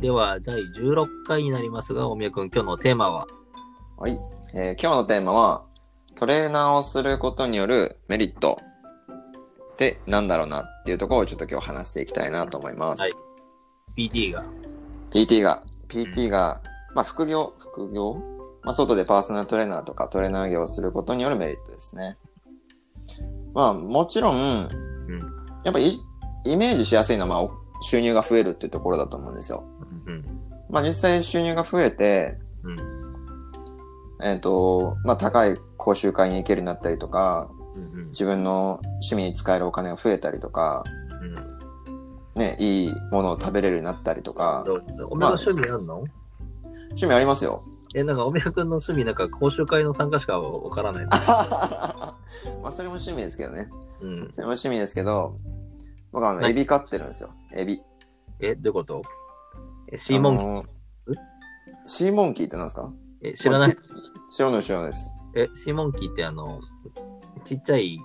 では、第16回になりますが、大宮くん、今日のテーマは？はい。えー今日のテーマは、トレーナーをすることによるメリットってなんだろうなっていうところをちょっと今日話していきたいなと思います。はい PT が。PT が、PT が、まあ副業、副業？まあ外でパーソナルトレーナーとかトレーナー業をすることによるメリットですね。まあもちろん、うん。やっぱりイメージしやすいのは、まあお収入が増えるっていうところだと思うんですよ。うん。まあ実際収入が増えて、うん。えっ、と、まあ高い講習会に行けるようになったりとか、うん。自分の趣味に使えるお金が増えたりとか、うん。ね、いいものを食べれるようになったりとか、おめが趣味あんの、趣味ありますよ。え、なんか、おめがくんの趣味、なんか、講習会の参加しかわからない。まあ、それも趣味ですけどね。うん。それも趣味ですけど、僕はあの、はいエビ飼ってるんですよ。エビ。え、どういうこと？え、シーモンキー、シーモンキーってなんですか？え、知らないち知らない知らないです。え、シーモンキーってあの、ちっちゃい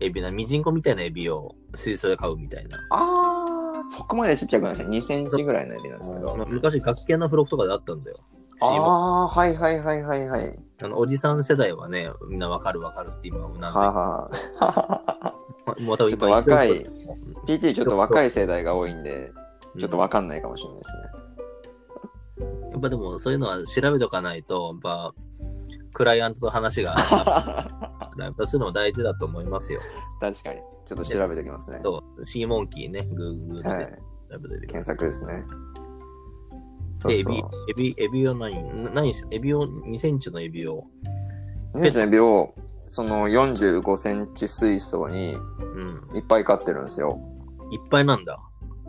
エビな、ミジンコみたいなエビを水槽で飼うみたいな。あー、そこまでちっちゃくないですね。2センチぐらいのエビなんですけど。昔、楽器系の付録とかであったんだよ。あー、はいはいはいはいはい。あの、おじさん世代はね、みんなわかるわかるって今、なんははは。で、もう多分ちょっと若いうん PT ちょっと若い世代が多いんで、ちょっとわかんないかもしれないですね。やっぱでも、そういうのは調べとかないと、やっぱ、クライアントと話が、やっぱそういうのも大事だと思いますよ。確かに。ちょっと調べておきますね。そう、シーモンキーね、グーグルはいで。調べてみて検索ですね。そうで、エそうビ。、エビ、エビを何、な何し、エビを、2センチのエビを、2センチのエビを、その45センチ水槽にうん、いっぱい飼ってるんですよ。いっぱいなんだ。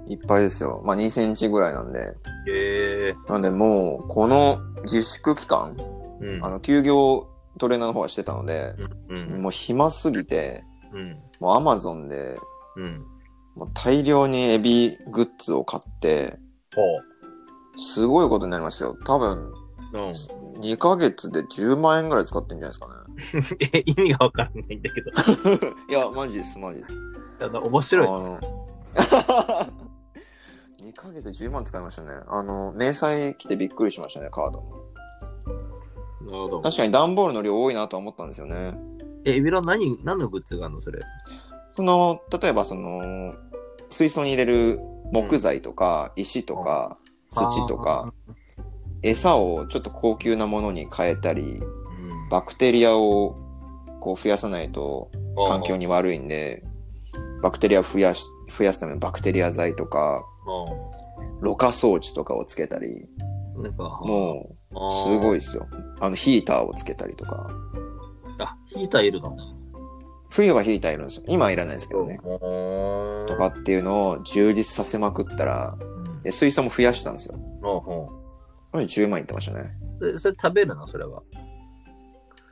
いっぱいですよ。まあ2センチぐらいなんで。へえなんでもう、この自粛期間、うん。あの、休業トレーナーの方はしてたので、うん、もう暇すぎて、うん、もうアマゾンで、うん。もう大量にエビグッズを買って、ほすごいことになりましたよ。多分、う。うん。2ヶ月で10万円ぐらい使ってんじゃないですかね。え、意味がわからないんだけど。いや、マジです、マジです。あの、面白い。あの、2ヶ月で10万使いましたね。あの、明細来てびっくりしましたね、カードの。なるほど。確かに段ボールの量多いなとは思ったんですよね。え、エビロ何、何のグッズがあるのそれ？その、例えばその、水槽に入れる木材とか、石とか、土とか、餌をちょっと高級なものに変えたり、うん。バクテリアをこう増やさないと環境に。に悪いんで、バクテリアを増やし、増やすためのバクテリア剤とか、ろ過装置とかをつけたり、うん。なんか、もう、うすごいい。ですよ。あの、ヒーターをつけたりとか。あ、ヒーターいるの？冬はヒーターいるんですよ。今はいらないですけどね。ほとかっていうのを充実させまくったら、うん。で水槽も増やしたんですよ。これ10万いってましたね。それ食べるの？それは。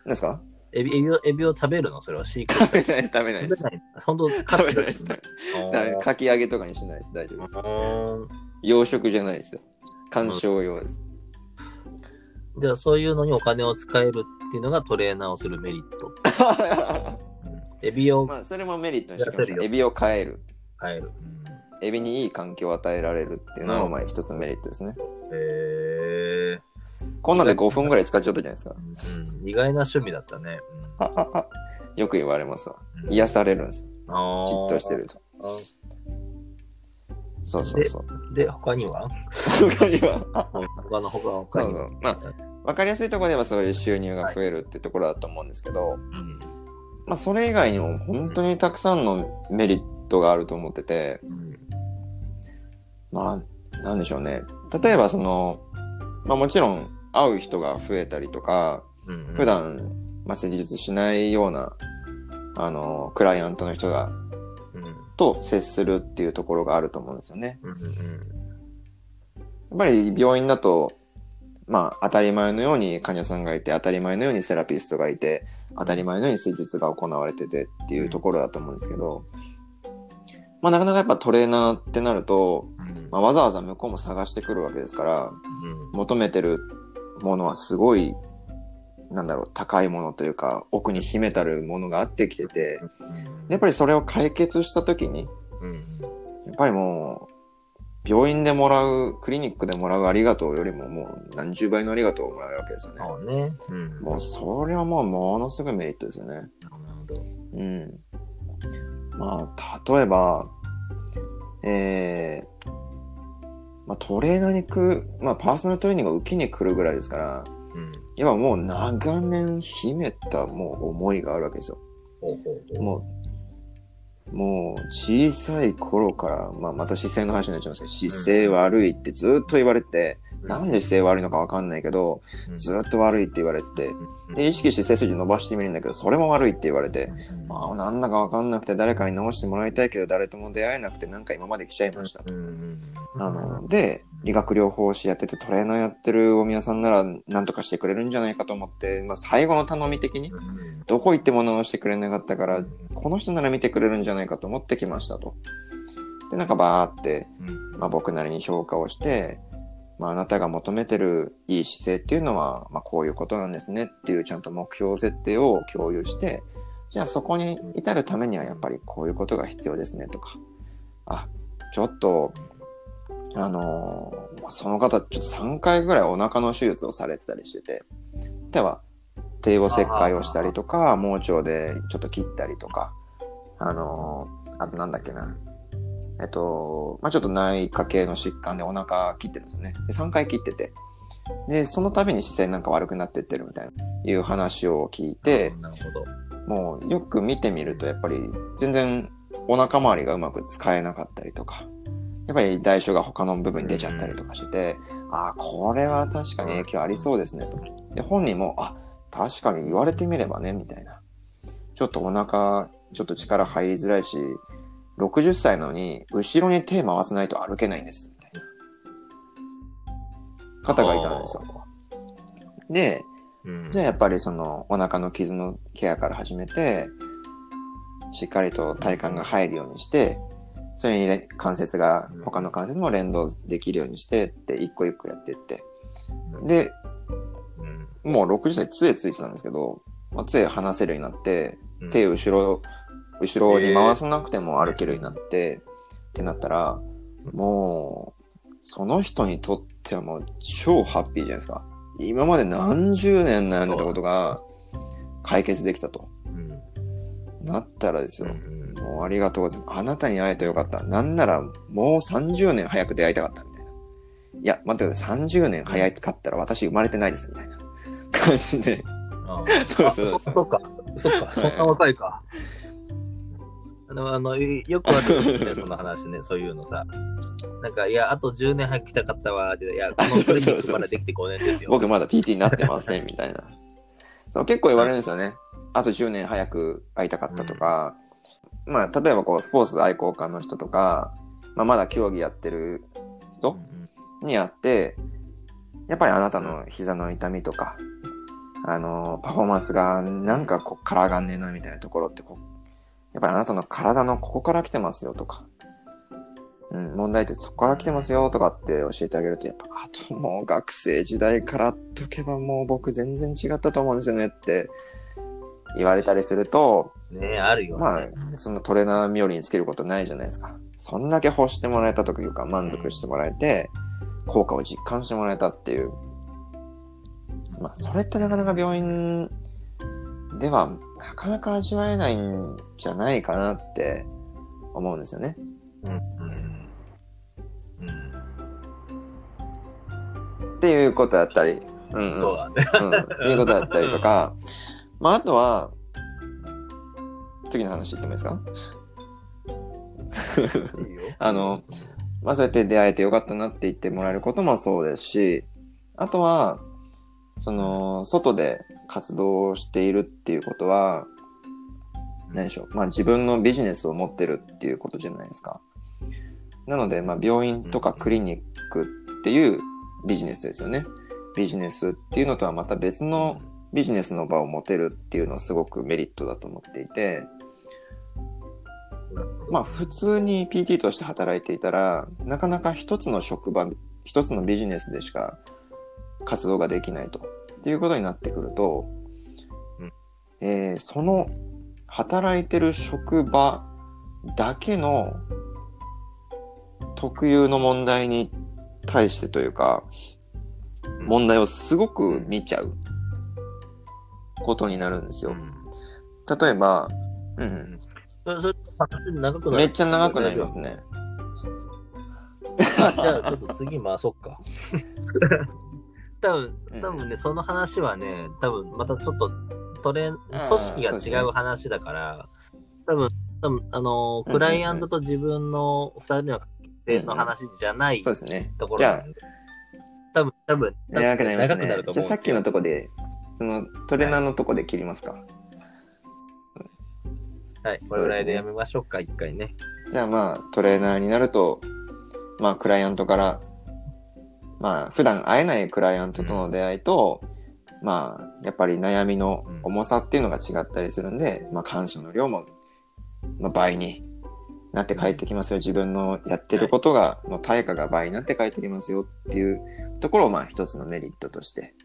何ですか？エビ、エビを、エビを食べるの？それは飼育。食べない食べないです。本当食べないです。かき揚げとかにしないです。大丈夫です。ー養殖じゃないですよ。観賞用です。じゃあ、そういうのにお金を使えるっていうのがトレーナーをするメリット。うん、エビをまあ、それもメリットにしてした。エビを飼える。変える。エビにいい環境を与えられるっていうのも、うんまあ、一つのメリットですね。へえこんなんで5分ぐらい使っちゃったじゃないですか。ーうん。意外な趣味だったね。よく言われますわ。うん、癒されるんですよ。じっとしてると。そうそうそう。で、他には？他には？他の他他に。まあ、わかりやすいところではそういう収入が増えるってところだと思うんですけど、うん。まあ、それ以外にも本当にたくさんのメリットがあると思ってて、うん。まあ、なんでしょうね。例えばその、まあもちろん会う人が増えたりとか、うん。普段、まあ施術しないような、あの、クライアントの人が、うん。と接するっていうところがあると思うんですよね。うん。うん。やっぱり病院だと、まあ当たり前のように患者さんがいて、当たり前のようにセラピストがいて、当たり前のように施術が行われててっていうところだと思うんですけど、まあなかなかやっぱトレーナーってなると、うん。まあ、わざわざ向こうも探してくるわけですから、うん。求めてるものはすごい、なんだろう、高いものというか、奥に秘めたるものがあってきてて、やっぱりそれを解決したときに、うん。やっぱりもう、病院でもらう、クリニックでもらうありがとうよりももう何十倍のありがとうをもらえるわけですよね。そうね。うん。もうそれはもうものすごいメリットですよね。なるほど。うん。まあ、例えば、えー、まあトレーナーに来る、まあパーソナルトレーニングを受けに来るぐらいですから、うん。要はもう長年秘めたもう思いがあるわけですよ。もう、もう小さい頃から、まあまた姿勢の話になっちゃいますけど、姿勢悪いってずっと言われて、なんで姿勢悪いのかわかんないけど、うん。ずっと悪いって言われてて、うん。で、意識して背筋伸ばしてみるんだけど、それも悪いって言われて、うん。まあ、なんだかわかんなくて誰かに直してもらいたいけど、誰とも出会えなくて、なんか今まで来ちゃいましたと。あの、で、理学療法士やっててトレーナーやってる大宮さんなら何とかしてくれるんじゃないかと思って、まあ最後の頼み的に、うん。どこ行っても直してくれなかったから、うん。この人なら見てくれるんじゃないかと思ってきましたと。で、なんかバーって、うん。まあ僕なりに評価をして、まああなたが求めてるいい姿勢っていうのは、まあこういうことなんですねっていうちゃんと目標設定を共有して、じゃあそこに至るためにはやっぱりこういうことが必要ですねとか、あ、ちょっと、あのーその方ちょっと3回ぐらいお腹の手術をされてたりしてて、では、帝王切開をしたりとか、盲腸でちょっと切ったりとか、あのーあとなんだっけな、えっと、まあ、ちょっと内科系の疾患でお腹切ってるんですよね。で、3回切ってて。で、その度に姿勢なんか悪くなってってるみたいな、いう話を聞いて、なるほど。もうよく見てみるとやっぱり全然お腹周りがうまく使えなかったりとか、やっぱり代償が他の部分に出ちゃったりとかしてて、ああ、これは確かに影響ありそうですねと。で、本人も、あ、確かに言われてみればね、みたいな。ちょっとお腹、ちょっと力入りづらいし、60歳なのに、後ろに手回さないと歩けないんです、みたいな方がいたんですよ。で、うん。じゃあやっぱりそのお腹の傷のケアから始めて、しっかりと体幹が入るようにして、それにね関節が、他の関節も連動できるようにしてって、一個一個やってって。で、うん、もう60歳杖ついてたんですけど、まあ、杖離せるようになって、うん手を後ろ、後ろに回さなくても歩けるようになって、ってなったら、もう、その人にとってはもう超ハッピーじゃないですか。今まで何十年悩んでたことが解決できたと。うんなったらですよ。うんもうありがとうございます。あなたに会えてよかった。なんならもう30年早く出会いたかったみたいな。いや、待ってください。30年早かったら私生まれてないですみたいな感じで。あ そうそうそうあそっか。そっか。そんな若いか。あの、よくあるよね、その話ね、そういうのさ。なんか、いや、あと10年早く来たかったわ。いや、このまだできて5年ですよ。僕まだ PT になってませんみたいな。そう、結構言われるんですよね。あと10年早く会いたかったとか、まあ、例えばこう、スポーツ愛好家の人とか、まあ、まだ競技やってる人に会って、やっぱりあなたの膝の痛みとか、あの、パフォーマンスがなんかこっから上がんねえなみたいなところってこう、やっぱりあなたの体のここから来てますよとか、うん、問題ってそこから来てますよとかって教えてあげると、やっぱ、あともう学生時代からっとけばもう僕全然違ったと思うんですよねって言われたりすると、ねあるよ、ね。まあ、そんなトレーナー冥利につけることないじゃないですか。そんだけ欲してもらえたというか、満足してもらえて、効果を実感してもらえたっていう。まあ、それってなかなか病院では、なかなか味わえないんじゃないかなって思うんですよね。うん。うん。うん。っていうことだったり、うん、うん。そうだね。うん。っていうことだったりとか、まあ、あとは、次の話言ってもいいですか？いいよ あの、まあそうやって出会えてよかったなって言ってもらえることもそうですし、あとは、その、外で活動しているっていうことは、何でしょう。まあ自分のビジネスを持ってるっていうことじゃないですか。なので、まあ病院とかクリニックっていうビジネスですよね。ビジネスっていうのとはまた別のビジネスの場を持てるっていうのはすごくメリットだと思っていて、まあ普通に PT として働いていたら、なかなか一つの職場、一つのビジネスでしか活動ができないと。っていうことになってくると、うんえーその働いてる職場だけの特有の問題に対してというか、問題をすごく見ちゃうことになるんですよ。うん例えば、う、うんめっちゃ長くなりますね。あじゃあちょっと次回そっか。多分うん多分ね、その話はね、多分またちょっとトレ組織が違う話だから、多分、多分あのー、うんクライアントと自分の二人の関係の話じゃないそうですね。ところなんで。多分、多分、あ、長くなります長くなねると。じゃあさっきのとこで、そのトレーナーのとこで切りますか。はい、これぐらいでやめましょうか、一回ね。じゃあまあ、トレーナーになると、まあ、クライアントから、まあ、普段会えないクライアントとの出会いと、まあ、やっぱり悩みの重さっていうのが違ったりするんで、まあ、感謝の量も、まあ、倍になって帰ってきますよ。自分のやってることが、の対価が倍になって帰ってきますよっていうところを、まあ、一つのメリットとして、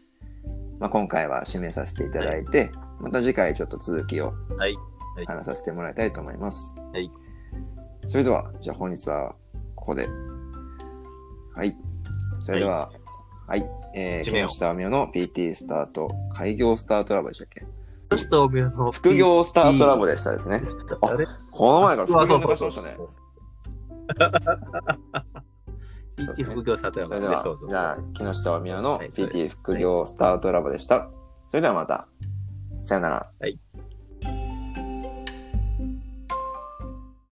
まあ、今回は締めさせていただいて、また次回ちょっと続きをはい。はい話させてもらいたいと思います。はい。それでは、じゃあ本日はここで。はい。それでは、はい。えー、締めよう。木下亜美の PT スタート、開業スタートラボでしたっけ？そして、おみの副業スタートラボでしたですね。ああれこの前から副業うわそう。抜かしましたそうそうね。PT 副業されたよそれではそうそう、じゃあ、木下亜美の PT 副業スタートラボでした。それではまた、さよなら。はい